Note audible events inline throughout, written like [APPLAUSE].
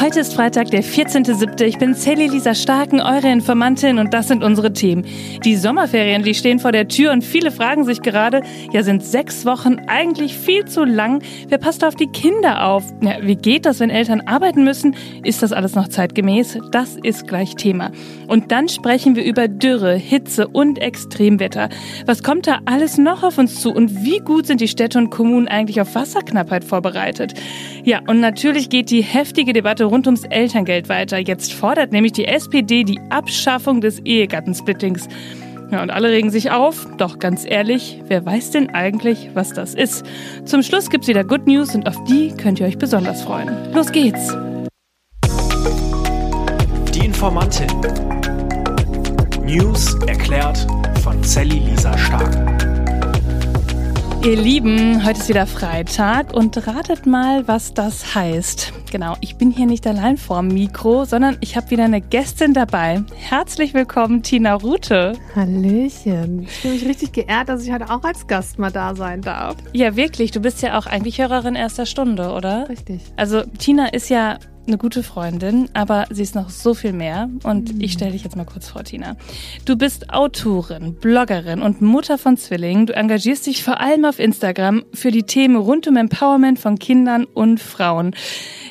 Heute ist Freitag, der 14.07. Ich bin Sally Lisa Starken, eure Informantin und das sind unsere Themen. Die Sommerferien, die stehen vor der Tür und viele fragen sich gerade, ja sind sechs Wochen eigentlich viel zu lang? Wer passt auf die Kinder auf? Ja, wie geht das, wenn Eltern arbeiten müssen? Ist das alles noch zeitgemäß? Das ist gleich Thema. Und dann sprechen wir über Dürre, Hitze und Extremwetter. Was kommt da alles noch auf uns zu und wie gut sind die Städte und Kommunen eigentlich auf Wasserknappheit vorbereitet? Ja, und natürlich geht die heftige Debatte rund ums Elterngeld weiter. Jetzt fordert nämlich die SPD die Abschaffung des Ehegattensplittings. Ja, und alle regen sich auf. Doch ganz ehrlich, wer weiß denn eigentlich, was das ist? Zum Schluss gibt's wieder Good News und auf die könnt ihr euch besonders freuen. Los geht's! Die Informantin. News erklärt von Sally Lisa Stark. Ihr Lieben, heute ist wieder Freitag und ratet mal, was das heißt. Genau, ich bin hier nicht allein vorm Mikro, sondern ich habe wieder eine Gästin dabei. Herzlich willkommen, Tina Rute. Hallöchen. Ich fühle mich richtig geehrt, dass ich heute auch als Gast mal da sein darf. Ja, wirklich. Du bist ja auch eigentlich Hörerin erster Stunde, oder? Richtig. Also Tina ist ja eine gute Freundin, aber sie ist noch so viel mehr. Und mhm. ich stelle dich jetzt mal kurz vor, Tina. Du bist Autorin, Bloggerin und Mutter von Zwillingen. Du engagierst dich vor allem auf Instagram für die Themen rund um Empowerment von Kindern und Frauen.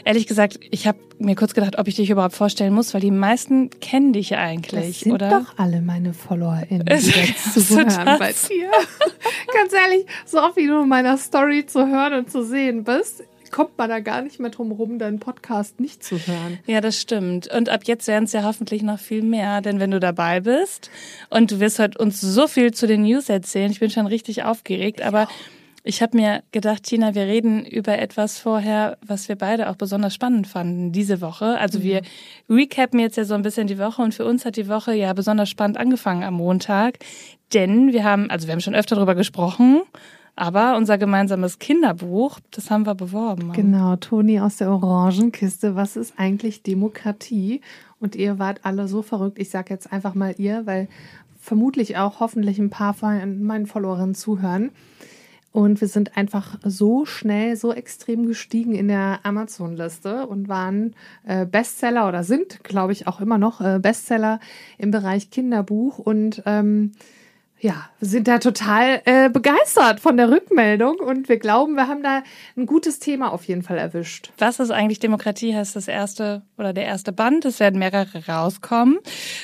Ehrlich gesagt, ich habe mir kurz gedacht, ob ich dich überhaupt vorstellen muss, weil die meisten kennen dich ja eigentlich, das sind oder? doch alle meine FollowerInnen, die [LAUGHS] jetzt zuhören bei dir. [LAUGHS] Ganz ehrlich, so oft wie du in meiner Story zu hören und zu sehen bist, kommt man da gar nicht mehr drum rum, deinen Podcast nicht zu hören. Ja, das stimmt. Und ab jetzt werden es ja hoffentlich noch viel mehr, denn wenn du dabei bist und du wirst heute uns so viel zu den News erzählen, ich bin schon richtig aufgeregt, aber ich habe mir gedacht, Tina, wir reden über etwas vorher, was wir beide auch besonders spannend fanden diese Woche. Also wir recappen jetzt ja so ein bisschen die Woche und für uns hat die Woche ja besonders spannend angefangen am Montag, denn wir haben, also wir haben schon öfter darüber gesprochen, aber unser gemeinsames Kinderbuch, das haben wir beworben. Genau, Toni aus der Orangenkiste. Was ist eigentlich Demokratie? Und ihr wart alle so verrückt. Ich sage jetzt einfach mal ihr, weil vermutlich auch hoffentlich ein paar von meinen Followerinnen zuhören. Und wir sind einfach so schnell, so extrem gestiegen in der Amazon-Liste und waren äh, Bestseller oder sind, glaube ich, auch immer noch äh, Bestseller im Bereich Kinderbuch. Und ähm, ja, wir sind da total äh, begeistert von der Rückmeldung und wir glauben, wir haben da ein gutes Thema auf jeden Fall erwischt. Was ist eigentlich Demokratie? Heißt das erste oder der erste Band? Es werden mehrere rauskommen.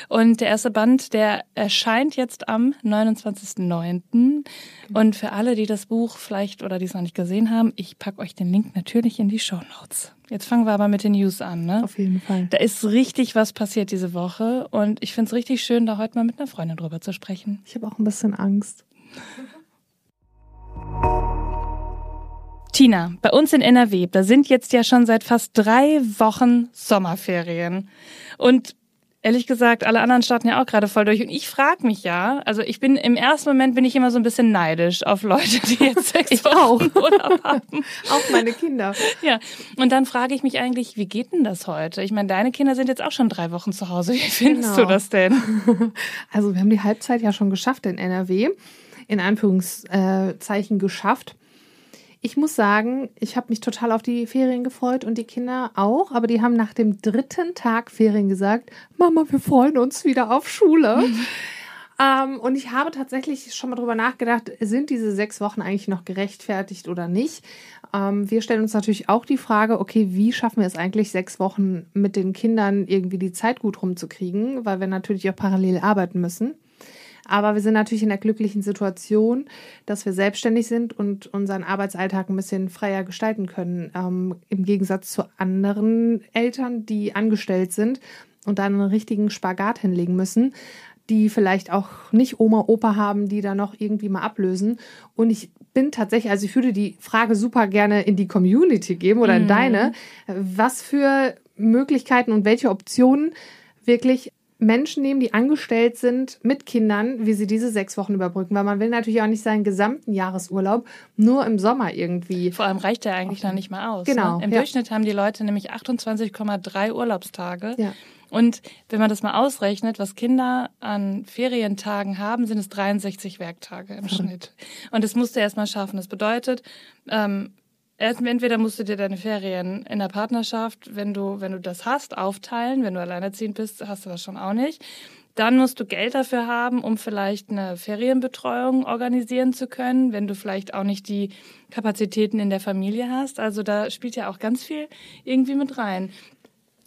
Und der erste Band, der erscheint jetzt am 29.09. Und für alle, die das Buch vielleicht oder die es noch nicht gesehen haben, ich packe euch den Link natürlich in die Show Notes. Jetzt fangen wir aber mit den News an, ne? Auf jeden Fall. Da ist richtig was passiert diese Woche und ich finde es richtig schön, da heute mal mit einer Freundin drüber zu sprechen. Ich habe auch ein bisschen Angst. Tina, bei uns in NRW, da sind jetzt ja schon seit fast drei Wochen Sommerferien. Und ehrlich gesagt, alle anderen starten ja auch gerade voll durch. Und ich frage mich ja, also ich bin im ersten Moment bin ich immer so ein bisschen neidisch auf Leute, die jetzt [LAUGHS] sechs ich Wochen auch. [LAUGHS] Urlaub haben. [LAUGHS] auch meine Kinder. Ja. Und dann frage ich mich eigentlich, wie geht denn das heute? Ich meine, deine Kinder sind jetzt auch schon drei Wochen zu Hause. Wie findest Genau. du das denn? Also wir haben die Halbzeit ja schon geschafft in NRW, in Anführungszeichen geschafft. Ich muss sagen, ich habe mich total auf die Ferien gefreut und die Kinder auch, aber die haben nach dem dritten Tag Ferien gesagt, Mama, wir freuen uns wieder auf Schule. Ähm, und ich habe tatsächlich schon mal drüber nachgedacht, sind diese sechs Wochen eigentlich noch gerechtfertigt oder nicht? Ähm, wir stellen uns natürlich auch die Frage, okay, wie schaffen wir es eigentlich, sechs Wochen mit den Kindern irgendwie die Zeit gut rumzukriegen, weil wir natürlich auch parallel arbeiten müssen. Aber wir sind natürlich in der glücklichen Situation, dass wir selbstständig sind und unseren Arbeitsalltag ein bisschen freier gestalten können. Ähm, Im Gegensatz zu anderen Eltern, die angestellt sind und dann einen richtigen Spagat hinlegen müssen, die vielleicht auch nicht Oma, Opa haben, die da noch irgendwie mal ablösen. Und ich bin tatsächlich, also ich würde die Frage super gerne in die Community geben oder in deine, was für Möglichkeiten und welche Optionen wirklich Menschen nehmen, die angestellt sind mit Kindern, wie sie diese sechs Wochen überbrücken. Weil man will natürlich auch nicht seinen gesamten Jahresurlaub nur im Sommer irgendwie. Vor allem reicht der eigentlich noch nicht mal aus. Genau, Ne? Im ja. Durchschnitt haben die Leute nämlich 28,3 Urlaubstage. Ja. Und wenn man das mal ausrechnet, was Kinder an Ferientagen haben, sind es 63 Werktage im Schnitt. Und das musst du erst mal schaffen. Das bedeutet, ähm, entweder musst du dir deine Ferien in der Partnerschaft, wenn du, wenn du das hast, aufteilen. Wenn du alleinerziehend bist, hast du das schon auch nicht. Dann musst du Geld dafür haben, um vielleicht eine Ferienbetreuung organisieren zu können, wenn du vielleicht auch nicht die Kapazitäten in der Familie hast. Also da spielt ja auch ganz viel irgendwie mit rein.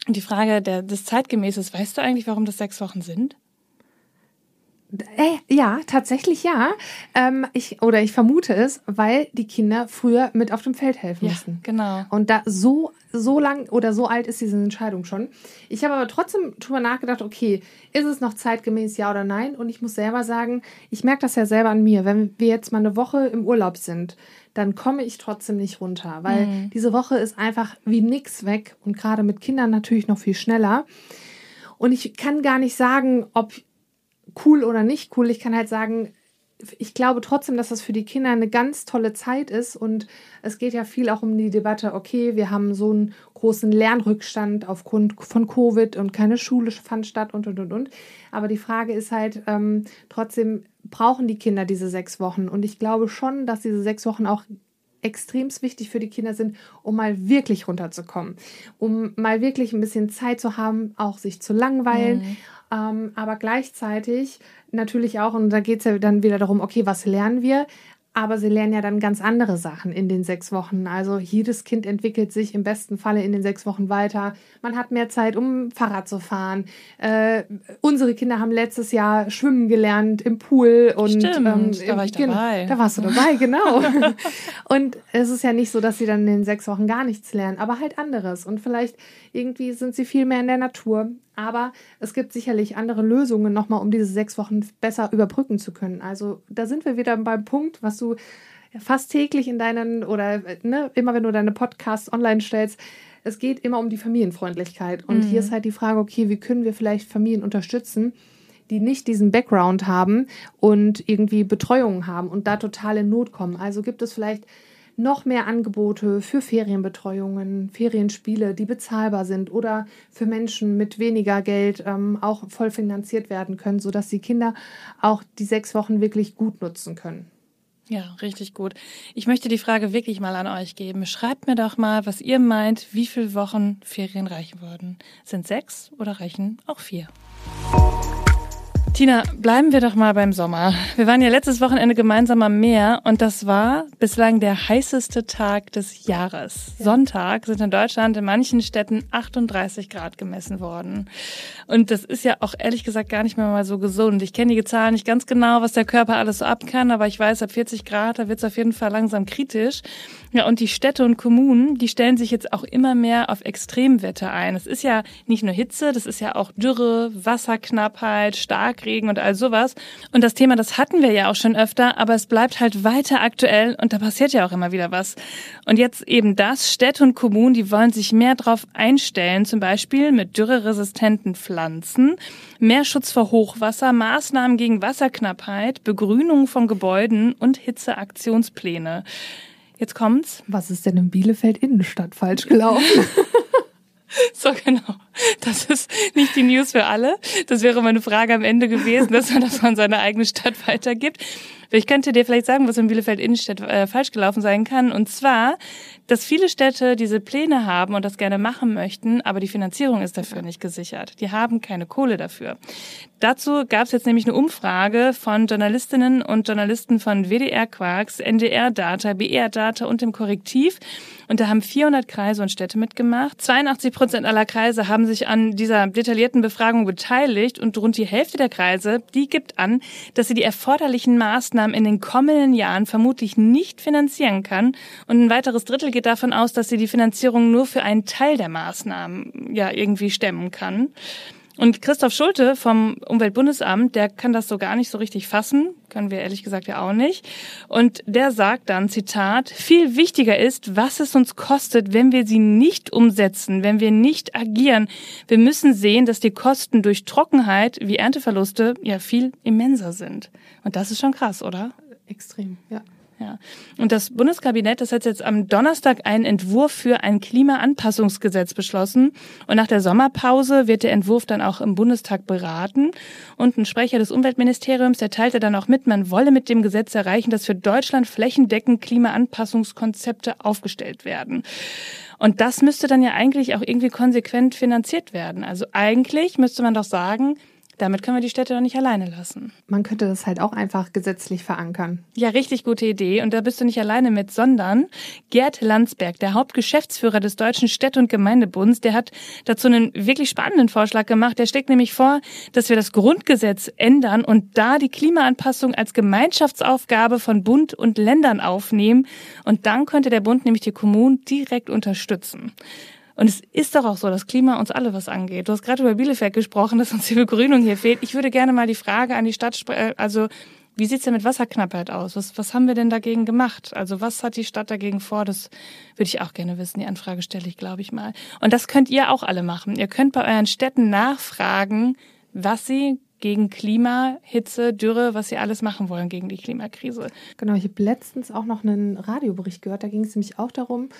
Die Frage der, des Zeitgemäßes, weißt du eigentlich, warum das sechs Wochen sind? Äh, ja, tatsächlich ja. Ähm, ich, oder ich vermute es, weil die Kinder früher mit auf dem Feld helfen ja, mussten. Genau. Und da so, so lang oder so alt ist diese Entscheidung schon. Ich habe aber trotzdem drüber nachgedacht, okay, ist es noch zeitgemäß, ja oder nein? Und ich muss selber sagen, ich merke das ja selber an mir. Wenn wir jetzt mal eine Woche im Urlaub sind, dann komme ich trotzdem nicht runter, weil mhm. diese Woche ist einfach wie nix weg und gerade mit Kindern natürlich noch viel schneller. Und ich kann gar nicht sagen, ob cool oder nicht cool. Ich kann halt sagen, ich glaube trotzdem, dass das für die Kinder eine ganz tolle Zeit ist und es geht ja viel auch um die Debatte, okay, wir haben so einen großen Lernrückstand aufgrund von Covid und keine Schule fand statt und und und und. Aber die Frage ist halt, ähm, trotzdem brauchen die Kinder diese sechs Wochen und ich glaube schon, dass diese sechs Wochen auch extremst wichtig für die Kinder sind, um mal wirklich runterzukommen, um mal wirklich ein bisschen Zeit zu haben, auch sich zu langweilen. Mhm ähm, aber gleichzeitig natürlich auch, und da geht es ja dann wieder darum, okay, was lernen wir? Aber sie lernen ja dann ganz andere Sachen in den sechs Wochen. Also jedes Kind entwickelt sich im besten Falle in den sechs Wochen weiter. Man hat mehr Zeit, um Fahrrad zu fahren. Äh, unsere Kinder haben letztes Jahr schwimmen gelernt im Pool und Stimmt, ähm, da war ich dabei. Da warst du dabei, [LAUGHS] genau. und es ist ja nicht so, dass sie dann in den sechs Wochen gar nichts lernen, aber halt anderes. Und vielleicht irgendwie sind sie viel mehr in der Natur. Aber es gibt sicherlich andere Lösungen nochmal, um diese sechs Wochen besser überbrücken zu können. Also da sind wir wieder beim Punkt, was du fast täglich in deinen oder ne, immer wenn du deine Podcasts online stellst, es geht immer um die Familienfreundlichkeit. Und mhm. hier ist halt die Frage, okay, wie können wir vielleicht Familien unterstützen, die nicht diesen Background haben und irgendwie Betreuung haben und da total in Not kommen. Also gibt es vielleicht noch mehr Angebote für Ferienbetreuungen, Ferienspiele, die bezahlbar sind oder für Menschen mit weniger Geld ähm, auch voll finanziert werden können, sodass die Kinder auch die sechs Wochen wirklich gut nutzen können. Ja, richtig gut. Ich möchte die Frage wirklich mal an euch geben. Schreibt mir doch mal, was ihr meint, wie viele Wochen Ferien reichen würden. Sind sechs oder reichen auch vier? Tina, bleiben wir doch mal beim Sommer. Wir waren ja letztes Wochenende gemeinsam am Meer und das war bislang der heißeste Tag des Jahres. Ja. Sonntag sind in Deutschland in manchen Städten 38 Grad gemessen worden. Und das ist ja auch ehrlich gesagt gar nicht mehr mal so gesund. Ich kenne die Zahlen nicht ganz genau, was der Körper alles so ab kann, aber ich weiß, ab 40 Grad, da wird es auf jeden Fall langsam kritisch. Ja, und die Städte und Kommunen, die stellen sich jetzt auch immer mehr auf Extremwetter ein. Es ist ja nicht nur Hitze, das ist ja auch Dürre, Wasserknappheit, Starkregen und all sowas. Und das Thema, das hatten wir ja auch schon öfter, aber es bleibt halt weiter aktuell und da passiert ja auch immer wieder was. Und jetzt eben das, Städte und Kommunen, die wollen sich mehr drauf einstellen, zum Beispiel mit dürreresistenten Pflanzen, mehr Schutz vor Hochwasser, Maßnahmen gegen Wasserknappheit, Begrünung von Gebäuden und Hitzeaktionspläne. Jetzt kommt's. Was ist denn in Bielefeld Innenstadt falsch gelaufen? [LAUGHS] [LAUGHS] So genau. Das ist nicht die News für alle. Das wäre meine Frage am Ende gewesen, dass man das von seiner eigenen Stadt weitergibt. Ich könnte dir vielleicht sagen, was in Bielefeld Innenstadt äh, falsch gelaufen sein kann. Und zwar, dass viele Städte diese Pläne haben und das gerne machen möchten, aber die Finanzierung ist dafür nicht gesichert. Die haben keine Kohle dafür. Dazu gab es jetzt nämlich eine Umfrage von Journalistinnen und Journalisten von WDR Quarks, NDR Data, BR Data und dem Korrektiv. Und da haben 400 Kreise und Städte mitgemacht. 82 Prozent aller Kreise haben sich an dieser detaillierten Befragung beteiligt und rund die Hälfte der Kreise, die gibt an, dass sie die erforderlichen Maßnahmen in den kommenden Jahren vermutlich nicht finanzieren kann. Und ein weiteres Drittel geht davon aus, dass sie die Finanzierung nur für einen Teil der Maßnahmen ja irgendwie stemmen kann. Und Christoph Schulte vom Umweltbundesamt, der kann das so gar nicht so richtig fassen, können wir ehrlich gesagt ja auch nicht. Und der sagt dann, Zitat, viel wichtiger ist, was es uns kostet, wenn wir sie nicht umsetzen, wenn wir nicht agieren. Wir müssen sehen, dass die Kosten durch Trockenheit wie Ernteverluste ja viel immenser sind. Und das ist schon krass, oder? Extrem, ja. Ja. Und das Bundeskabinett, das hat jetzt am Donnerstag einen Entwurf für ein Klimaanpassungsgesetz beschlossen. Und nach der Sommerpause wird der Entwurf dann auch im Bundestag beraten. Und ein Sprecher des Umweltministeriums, der teilte dann auch mit, man wolle mit dem Gesetz erreichen, dass für Deutschland flächendeckend Klimaanpassungskonzepte aufgestellt werden. Und das müsste dann ja eigentlich auch irgendwie konsequent finanziert werden. Also eigentlich müsste man doch sagen, damit können wir die Städte doch nicht alleine lassen. Man könnte das halt auch einfach gesetzlich verankern. Ja, richtig gute Idee. Und da bist du nicht alleine mit, sondern Gerd Landsberg, der Hauptgeschäftsführer des Deutschen Städte- und Gemeindebunds, der hat dazu einen wirklich spannenden Vorschlag gemacht. Der steckt nämlich vor, dass wir das Grundgesetz ändern und da die Klimaanpassung als Gemeinschaftsaufgabe von Bund und Ländern aufnehmen. Und dann könnte der Bund nämlich die Kommunen direkt unterstützen. Und es ist doch auch so, dass Klima uns alle was angeht. Du hast gerade über Bielefeld gesprochen, [LAUGHS] dass uns die Begrünung hier fehlt. Ich würde gerne mal die Frage an die Stadt, äh, also wie sieht's denn mit Wasserknappheit aus? Was, was haben wir denn dagegen gemacht? Also was hat die Stadt dagegen vor? Das würde ich auch gerne wissen. Die Anfrage stelle ich, glaube ich, mal. Und das könnt ihr auch alle machen. Ihr könnt bei euren Städten nachfragen, was sie gegen Klima, Hitze, Dürre, was sie alles machen wollen gegen die Klimakrise. Genau, ich habe letztens auch noch einen Radiobericht gehört. Da ging es nämlich auch darum,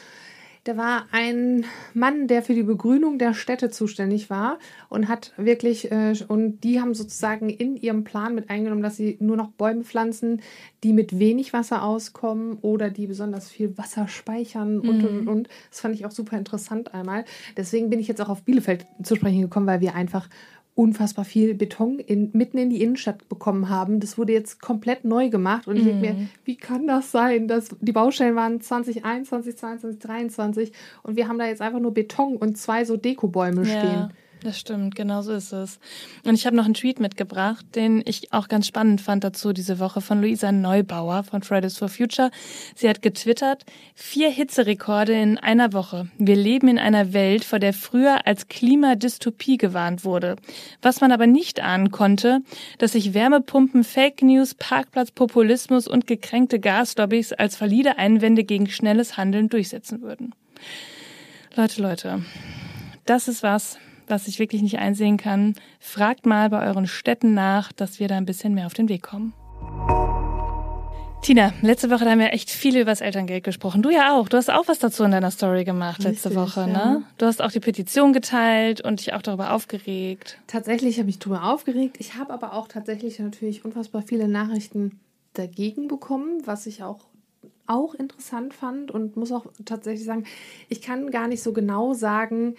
da war ein Mann, der für die Begrünung der Städte zuständig war und hat wirklich, äh, und die haben sozusagen in ihrem Plan mit eingenommen, dass sie nur noch Bäume pflanzen, die mit wenig Wasser auskommen oder die besonders viel Wasser speichern und, mhm. und, und. Das fand ich auch super interessant einmal. Deswegen bin ich jetzt auch auf Bielefeld zu sprechen gekommen, weil wir einfach unfassbar viel Beton in, mitten in die Innenstadt bekommen haben. Das wurde jetzt komplett neu gemacht und ich denke mir, mhm. wie kann das sein? Dass die Baustellen waren 2021, 2022, 2023 und wir haben da jetzt einfach nur Beton und zwei so Dekobäume ja. stehen. Das stimmt, genau so ist es. Und ich habe noch einen Tweet mitgebracht, den ich auch ganz spannend fand dazu diese Woche von Luisa Neubauer von Fridays for Future. Sie hat getwittert, vier Hitzerekorde in einer Woche. Wir leben in einer Welt, vor der früher als Klimadystopie gewarnt wurde. Was man aber nicht ahnen konnte, dass sich Wärmepumpen, Fake News, Parkplatzpopulismus und gekränkte Gaslobbys als valide Einwände gegen schnelles Handeln durchsetzen würden. Leute, Leute, das ist was, was ich wirklich nicht einsehen kann, fragt mal bei euren Städten nach, dass wir da ein bisschen mehr auf den Weg kommen. Tina, letzte Woche haben wir echt viel über das Elterngeld gesprochen. Du ja auch. Du hast auch was dazu in deiner Story gemacht letzte Richtig, Woche, ne? Du hast auch die Petition geteilt und dich auch darüber aufgeregt. Tatsächlich habe ich darüber aufgeregt. Ich habe aber auch tatsächlich natürlich unfassbar viele Nachrichten dagegen bekommen, was ich auch auch interessant fand und muss auch tatsächlich sagen, ich kann gar nicht so genau sagen,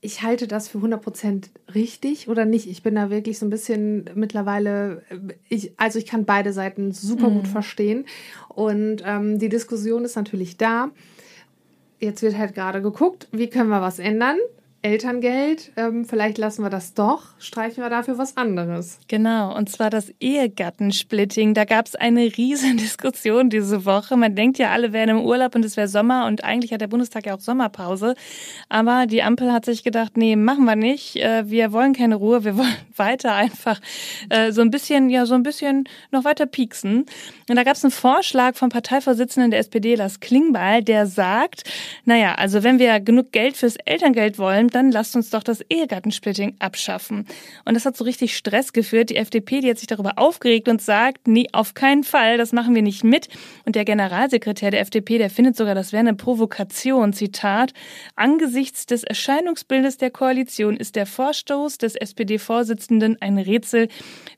ich halte das für 100% richtig oder nicht. Ich bin da wirklich so ein bisschen mittlerweile, äh, ich, also ich kann beide Seiten super gut mhm. verstehen. Und ähm, die Diskussion ist natürlich da. Jetzt wird halt gerade geguckt, wie können wir was ändern. Elterngeld, ähm, vielleicht lassen wir das doch, streichen wir dafür was anderes. Genau, und zwar das Ehegattensplitting. Da gab es eine riesen [LAUGHS] Diskussion diese Woche. Man denkt ja, alle wären im Urlaub und es wäre Sommer und eigentlich hat der Bundestag ja auch Sommerpause. Aber die Ampel hat sich gedacht, nee, machen wir nicht. Äh, wir wollen keine Ruhe, wir [LAUGHS] wollen weiter einfach äh, so ein bisschen, ja, so ein bisschen noch weiter pieksen. Und da gab es einen Vorschlag vom Parteivorsitzenden der SPD, Lars Klingbeil, der sagt, naja, also wenn wir genug Geld fürs Elterngeld wollen, dann lasst uns doch das Ehegattensplitting abschaffen. Und das hat so richtig Stress geführt. Die FDP, die hat sich darüber aufgeregt und sagt, nee, auf keinen Fall, das machen wir nicht mit. Und der Generalsekretär der FDP, der findet sogar, das wäre eine Provokation. Zitat, angesichts des Erscheinungsbildes der Koalition ist der Vorstoß des SPD-Vorsitzenden ein Rätsel.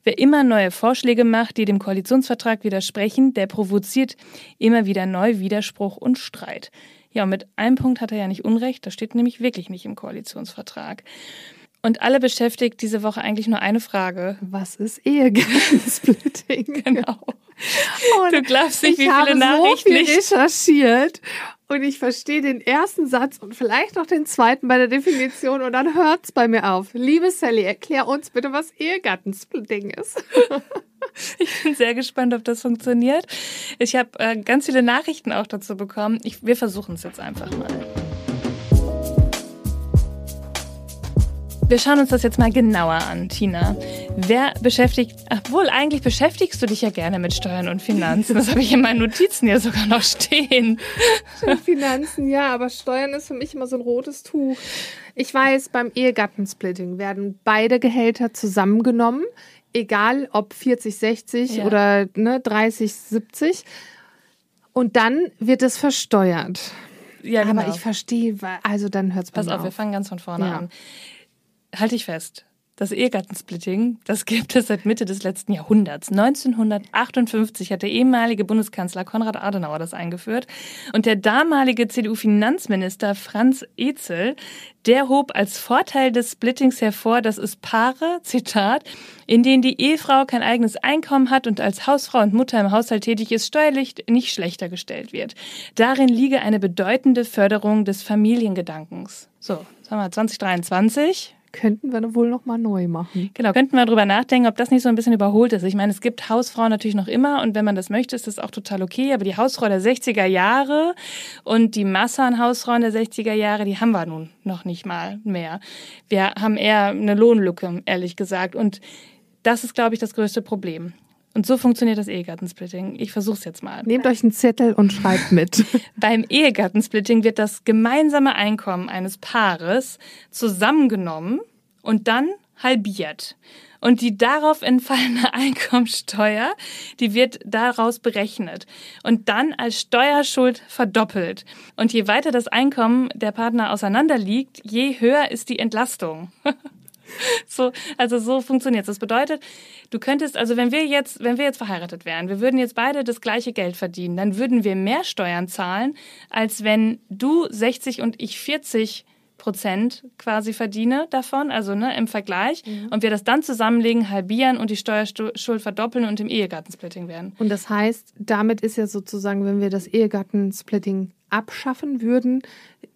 Wer immer neue Vorschläge macht, die dem Koalitionsvertrag widersprechen, der provoziert immer wieder neu Widerspruch und Streit. Ja, und mit einem Punkt hat er ja nicht Unrecht, das steht nämlich wirklich nicht im Koalitionsvertrag. Und alle beschäftigt diese Woche eigentlich nur eine Frage. Was ist Ehegattensplitting? [LAUGHS] genau. Und du glaubst nicht, wie viele Nachrichten so viel ich recherchiert und ich verstehe den ersten Satz und vielleicht noch den zweiten bei der Definition und dann hört es bei mir auf. Liebe Sally, erklär uns bitte, was Ehegattensplitting ist. [LAUGHS] [LAUGHS] Ich bin sehr gespannt, ob das funktioniert. Ich habe äh, ganz viele Nachrichten auch dazu bekommen. Ich, wir versuchen es jetzt einfach mal. Wir schauen uns das jetzt mal genauer an, Tina. Wer beschäftigt, obwohl eigentlich beschäftigst du dich ja gerne mit Steuern und Finanzen. Das habe ich in meinen Notizen ja sogar noch stehen. Finanzen, ja, aber Steuern ist für mich immer so ein rotes Tuch. Ich weiß, beim Ehegattensplitting werden beide Gehälter zusammengenommen egal ob 40, 60 ja. oder ne, 30, 70. Und dann wird es versteuert. Ja, genau. Aber ich verstehe, also dann hört es bei Pass mir auf, wir fangen ganz von vorne Ja. an. Halte ich fest. Das Ehegattensplitting, das gibt es seit Mitte des letzten Jahrhunderts. 1958 hat der ehemalige Bundeskanzler Konrad Adenauer das eingeführt. Und der damalige CDU-Finanzminister Franz Ezel, der hob als Vorteil des Splittings hervor, dass es Paare, Zitat, in denen die Ehefrau kein eigenes Einkommen hat und als Hausfrau und Mutter im Haushalt tätig ist, steuerlich nicht schlechter gestellt wird. Darin liege eine bedeutende Förderung des Familiengedankens. So, haben wir 2023. Könnten wir wohl noch mal neu machen. Genau, könnten wir drüber nachdenken, ob das nicht so ein bisschen überholt ist. Ich meine, es gibt Hausfrauen natürlich noch immer und wenn man das möchte, ist das auch total okay. Aber die Hausfrau der 60er Jahre und die Masse an Hausfrauen der 60er Jahre, die haben wir nun noch nicht mal mehr. Wir haben eher eine Lohnlücke, ehrlich gesagt. Und das ist, glaube ich, das größte Problem. Und so funktioniert das Ehegattensplitting. Ich versuche es jetzt mal. Nehmt euch einen Zettel und schreibt mit. [LAUGHS] Beim Ehegattensplitting wird das gemeinsame Einkommen eines Paares zusammengenommen und dann halbiert. Und die darauf entfallene [LAUGHS] Einkommensteuer, die wird daraus berechnet und dann als Steuerschuld verdoppelt. Und je weiter das Einkommen der Partner auseinander liegt, je höher ist die Entlastung. [LAUGHS] [LAUGHS] So, also so funktioniert Das bedeutet, du könntest, also wenn wir jetzt, wenn wir jetzt verheiratet wären, wir würden jetzt beide das gleiche Geld verdienen, dann würden wir mehr Steuern zahlen, als wenn du 60 und ich 40 Prozent quasi verdiene davon, also ne, im Vergleich, und wir das dann zusammenlegen, halbieren und die Steuerschuld verdoppeln und im Ehegattensplitting werden. Und das heißt, damit ist ja sozusagen, wenn wir das Ehegattensplitting abschaffen würden,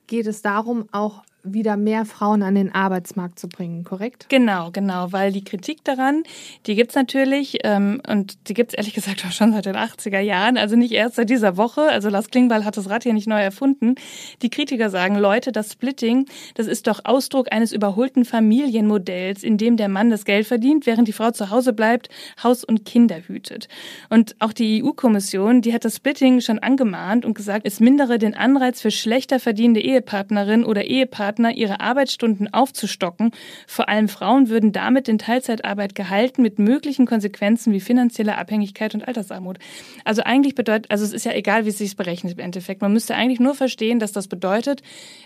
geht es darum, auch wieder mehr Frauen an den Arbeitsmarkt zu bringen, korrekt? Genau, genau, weil die Kritik daran, die gibt's natürlich ähm, und die gibt's ehrlich gesagt auch schon seit den 80er Jahren, also nicht erst seit dieser Woche. Also Lars Klingbeil hat das Rad hier nicht neu erfunden. Die Kritiker sagen, Leute, das Splitting, das ist doch Ausdruck eines überholten Familienmodells, in dem der Mann das Geld verdient, während die Frau zu Hause bleibt, Haus und Kinder hütet. Und auch die EU-Kommission, die hat das Splitting schon angemahnt und gesagt, es mindere den Anreiz für schlechter verdienende Ehepartnerin oder Ehepartner, ihre Arbeitsstunden aufzustocken. Vor allem Frauen würden damit in Teilzeitarbeit gehalten mit möglichen Konsequenzen wie finanzielle Abhängigkeit und Altersarmut. Also eigentlich bedeutet, also es ist ja egal, wie es sich berechnet im Endeffekt. Man müsste eigentlich nur verstehen, dass das bedeutet,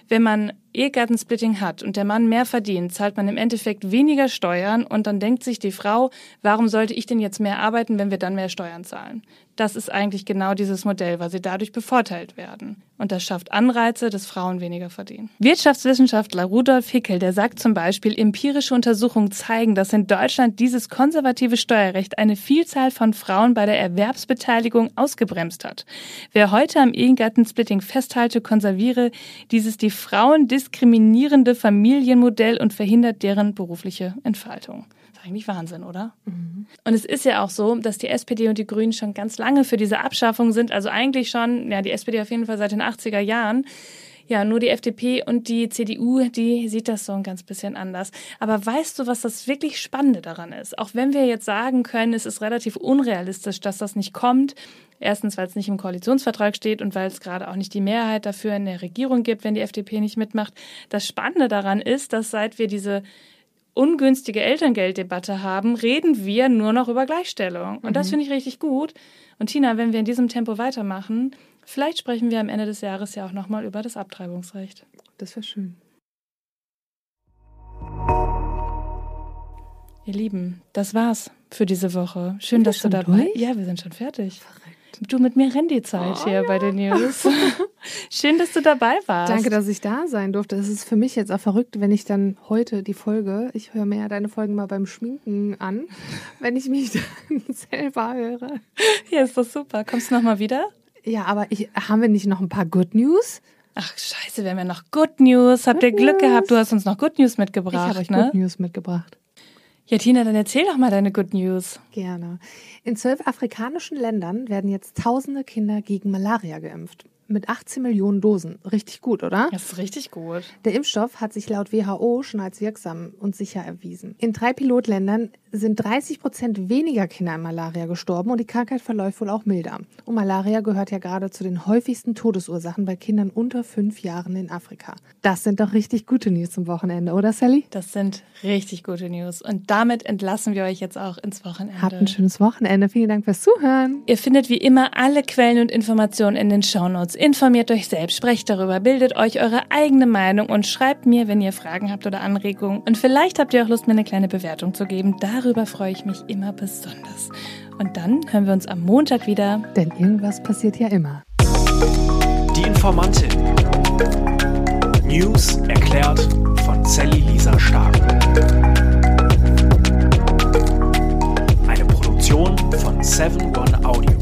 wenn man Ehegattensplitting hat und der Mann mehr verdient, zahlt man im Endeffekt weniger Steuern und dann denkt sich die Frau, warum sollte ich denn jetzt mehr arbeiten, wenn wir dann mehr Steuern zahlen? Das ist eigentlich genau dieses Modell, weil sie dadurch bevorteilt werden. Und das schafft Anreize, dass Frauen weniger verdienen. Wirtschaftswissenschaftler Rudolf Hickel, der sagt zum Beispiel, empirische Untersuchungen zeigen, dass in Deutschland dieses konservative Steuerrecht eine Vielzahl von Frauen bei der Erwerbsbeteiligung ausgebremst hat. Wer heute am Ehegattensplitting festhalte, konserviere dieses die Frauen diskriminierende Familienmodell und verhindert deren berufliche Entfaltung. Das ist eigentlich Wahnsinn, oder? Und es ist ja auch so, dass die SPD und die Grünen schon ganz lange für diese Abschaffung sind. Also eigentlich schon, ja, die SPD auf jeden Fall seit den 80er Jahren. Ja, nur die FDP und die CDU, die sieht das so ein ganz bisschen anders. Aber weißt du, was das wirklich Spannende daran ist? Auch wenn wir jetzt sagen können, es ist relativ unrealistisch, dass das nicht kommt. Erstens, weil es nicht im Koalitionsvertrag steht und weil es gerade auch nicht die Mehrheit dafür in der Regierung gibt, wenn die FDP nicht mitmacht. Das Spannende daran ist, dass seit wir diese ungünstige Elterngelddebatte haben, reden wir nur noch über Gleichstellung. Und das finde ich richtig gut. Und Tina, wenn wir in diesem Tempo weitermachen, vielleicht sprechen wir am Ende des Jahres ja auch nochmal über das Abtreibungsrecht. Das wäre schön. Ihr Lieben, das war's für diese Woche. Schön, dass du dabei durch? Ja, wir sind schon fertig. Du, mit mir rennt die Zeit Oh, hier bei den News. [LAUGHS] Schön, dass du dabei warst. Danke, dass ich da sein durfte. Es ist für mich jetzt auch verrückt, wenn ich dann heute die Folge, ich höre mir ja deine Folgen mal beim Schminken an, wenn ich mich [LAUGHS] dann selber höre. Ja, ist das super. Kommst du nochmal wieder? Ja, aber ich, haben wir nicht noch ein paar Good News? Ach, scheiße, wir haben ja noch Good News. Habt ihr Glück News. gehabt? Du hast uns noch Good News Ich mitgebracht, habe euch ne? Good News mitgebracht. Ja, Tina, dann erzähl doch mal deine Good News. Gerne. In zwölf afrikanischen Ländern werden jetzt tausende Kinder gegen Malaria geimpft. Mit 18 Millionen Dosen. Richtig gut, oder? Das ist richtig gut. Der Impfstoff hat sich laut WHO schon als wirksam und sicher erwiesen. In drei Pilotländern sind 30 Prozent weniger Kinder an Malaria gestorben und die Krankheit verläuft wohl auch milder. Und Malaria gehört ja gerade zu den häufigsten Todesursachen bei Kindern unter fünf Jahren in Afrika. Das sind doch richtig gute News zum Wochenende, oder Sally? Das sind richtig gute News. Und damit entlassen wir euch jetzt auch ins Wochenende. Habt ein schönes Wochenende. Vielen Dank fürs Zuhören. Ihr findet wie immer alle Quellen und Informationen in den Shownotes. Informiert euch selbst, sprecht darüber, bildet euch eure eigene Meinung und schreibt mir, wenn ihr Fragen habt oder Anregungen. Und vielleicht habt ihr auch Lust, mir eine kleine Bewertung zu geben. Darüber freue ich mich immer besonders. Und dann hören wir uns am Montag wieder. Denn irgendwas passiert ja immer. Die Informantin. News erklärt von Sally Lisa Stark. Eine Produktion von 7 One Audio.